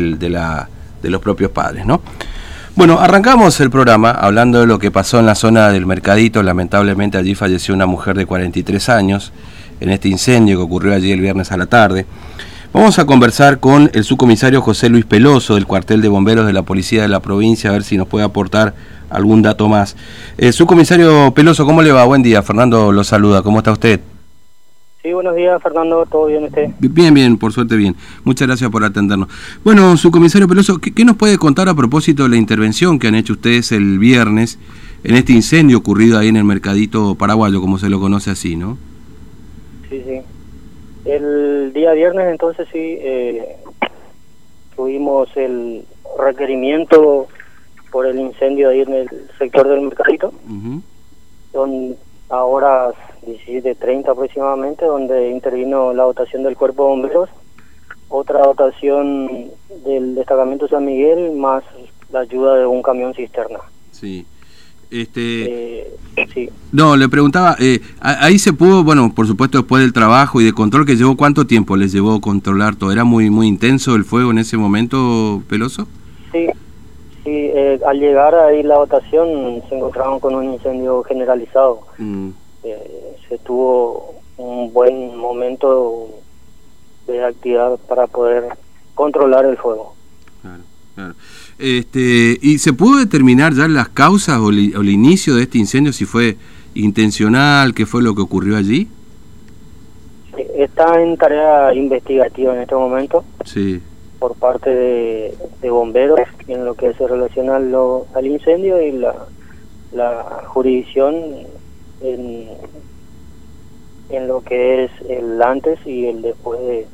de los propios padres, ¿no? Bueno, arrancamos el programa hablando de lo que pasó en la zona del Mercadito. Lamentablemente allí falleció una mujer de 43 años en este incendio que ocurrió allí el viernes a la tarde. Vamos a conversar con el subcomisario José Luis Peloso del cuartel de bomberos de la policía de la provincia, a ver si nos puede aportar algún dato más. Eh, subcomisario Peloso, ¿cómo le va? Buen día, Fernando lo saluda, ¿cómo está usted? Sí, buenos días, Fernando. ¿Todo bien usted? Bien, bien, por suerte bien. Muchas gracias por atendernos. Bueno, su comisario Peloso, ¿qué, nos puede contar a propósito de la intervención que han hecho ustedes el viernes en este incendio ocurrido ahí en el Mercadito Paraguayo, como se lo conoce así, no? Sí, sí. El día viernes, entonces, sí, eh, tuvimos el requerimiento por el incendio ahí en el sector del Mercadito, donde ahora 17.30 aproximadamente, donde intervino la dotación del Cuerpo de Bomberos, otra dotación del destacamento San Miguel, más la ayuda de un camión cisterna. Sí. Este, eh, sí. No, le preguntaba, eh, ahí se pudo, bueno, por supuesto después del trabajo y de control que llevó, ¿cuánto tiempo les llevó controlar todo? ¿Era muy muy intenso el fuego en ese momento, Peloso? Sí, eh, al llegar ahí la votación se encontraron con un incendio generalizado. Mm. Eh, se tuvo un buen momento de actividad para poder controlar el fuego. Claro, claro. Este, ¿Y se pudo determinar ya las causas o, el inicio de este incendio, si fue intencional, qué fue lo que ocurrió allí? Está en tarea investigativa en este momento. Sí. Por parte de, bomberos en lo que se relaciona al incendio y la, la jurisdicción en, en lo que es el antes y el después de,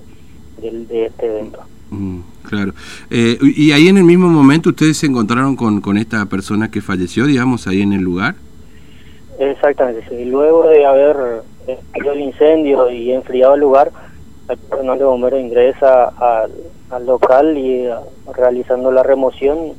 de, este evento. Mm, claro. Eh, ¿Y ahí en el mismo momento ustedes se encontraron con, con esta persona que falleció, digamos, ahí en el lugar? Exactamente, sí. Luego de haber hecho el incendio y enfriado el lugar, el personal de bomberos ingresa al, al local y eh, realizando la remoción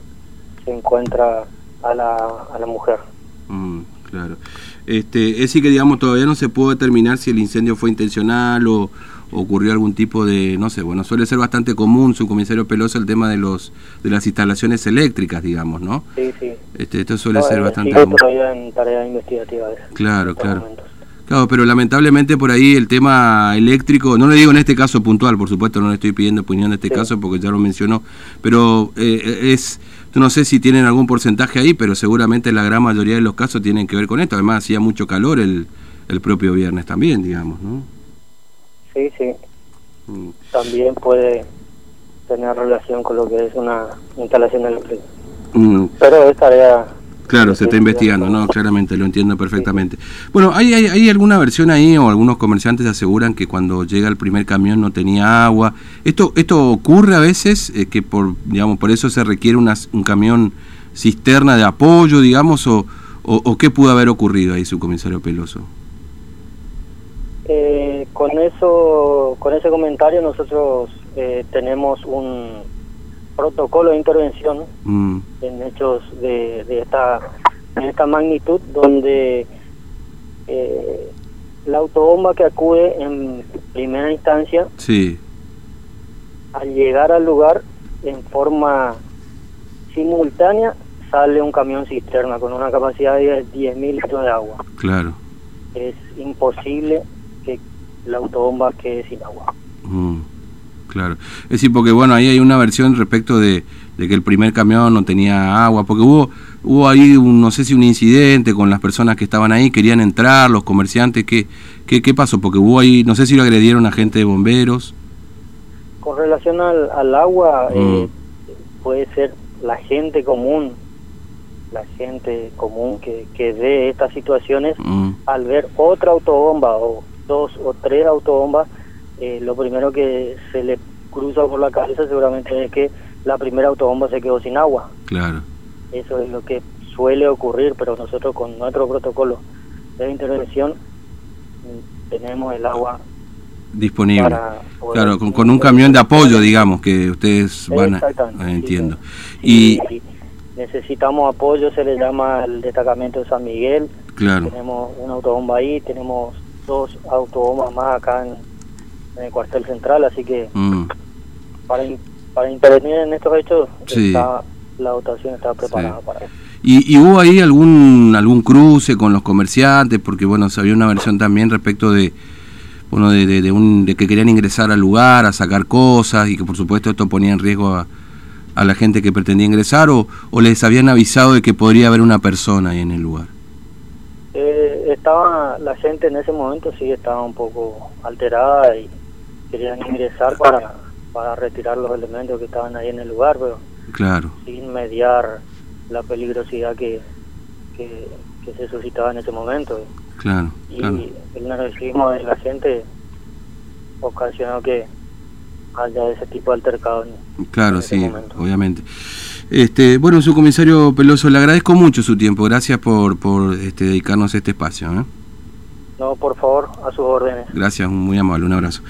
se encuentra a la, a la mujer. Mm, claro. Este, es decir que digamos todavía no se pudo determinar si el incendio fue intencional o, ocurrió algún tipo de, no sé, bueno, suele ser bastante común, su comisario Peloso, el tema de los de las instalaciones eléctricas, digamos, ¿no? Sí, sí. Este, esto suele ser bastante común. todavía en tarea investigativa. Claro, claro. Claro, pero lamentablemente por ahí el tema eléctrico, no le digo en este caso puntual, por supuesto no le estoy pidiendo opinión de este caso porque ya lo mencionó, pero eh, es no sé si tienen algún porcentaje ahí, pero seguramente la gran mayoría de los casos tienen que ver con esto. Además, hacía mucho calor el, el propio viernes también, digamos, ¿no? Sí, sí. Mm. También puede tener relación con lo que es una instalación eléctrica. Mm. Pero es tarea Claro, se está investigando, ¿no? Claramente, lo entiendo perfectamente. Bueno, ¿hay, hay, alguna versión ahí o algunos comerciantes aseguran que cuando llega el primer camión no tenía agua? ¿Esto esto ocurre a veces, eh, que por digamos por eso se requiere una, un camión cisterna de apoyo, digamos, o, o, qué pudo haber ocurrido ahí, su comisario Peloso? Eh, con eso, con ese comentario nosotros eh, tenemos un protocolo de intervención mm. en hechos de, de, esta, esta magnitud donde eh, la autobomba que acude en primera instancia, sí. al llegar al lugar en forma simultánea, sale un camión cisterna con una capacidad de 10.000 litros de agua. Claro. Es imposible que la autobomba quede sin agua. Claro. Es decir, porque bueno, ahí hay una versión respecto de, que el primer camión no tenía agua, porque hubo hubo ahí, un, no sé si un incidente con las personas que estaban ahí, querían entrar, los comerciantes, ¿qué, qué, qué pasó? Porque hubo ahí, no sé si lo agredieron a gente de bomberos. Con relación al, agua, eh, mm. puede ser la gente común, la gente común que, que ve estas situaciones, mm. al ver otra autobomba o dos o tres autobombas, eh, lo primero que se le cruza por la cabeza seguramente es que la primera autobomba se quedó sin agua. Claro. Eso es lo que suele ocurrir, pero nosotros con nuestro protocolo de intervención mm, tenemos el agua disponible. Claro, con, un camión de apoyo, digamos, que ustedes van a... entiendo. y, necesitamos apoyo, se le llama el destacamento de San Miguel. Claro. Tenemos una autobomba ahí, tenemos dos autobombas más acá en, en el cuartel central, así que mm. para para intervenir en estos hechos, la dotación está preparada para eso. ¿Y, hubo ahí algún algún cruce con los comerciantes? Porque bueno, se había una versión también respecto de bueno de, de, un, de que querían ingresar al lugar, a sacar cosas y que por supuesto esto ponía en riesgo a, a la gente que pretendía ingresar o, o, les habían avisado de que podría haber una persona ahí en el lugar. Eh, estaba la gente en ese momento sí estaba un poco alterada y querían ingresar para, para retirar los elementos que estaban ahí en el lugar, pero claro. sin mediar la peligrosidad que, que, se suscitaba en ese momento. Claro, y el nerviosismo de la gente ocasionó que haya ese tipo de altercado. claro, sí, obviamente. Este, bueno, su comisario Peloso, le agradezco mucho su tiempo. Gracias por, por este, dedicarnos a este espacio. ¿eh? No, por favor, a sus órdenes. Gracias, muy amable, un abrazo.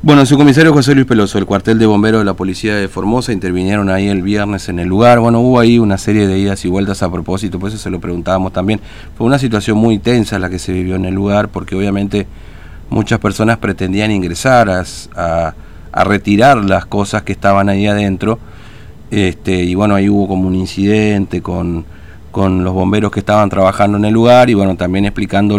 Bueno, su comisario José Luis Peloso, el cuartel de bomberos de la policía de Formosa, intervinieron ahí el viernes en el lugar. Bueno, hubo ahí una serie de idas y vueltas a propósito, por eso se lo preguntábamos también. Fue una situación muy tensa la que se vivió en el lugar, porque obviamente muchas personas pretendían ingresar a, retirar las cosas que estaban ahí adentro. Este, y bueno, ahí hubo como un incidente con, con los bomberos que estaban trabajando en el lugar y bueno, también explicando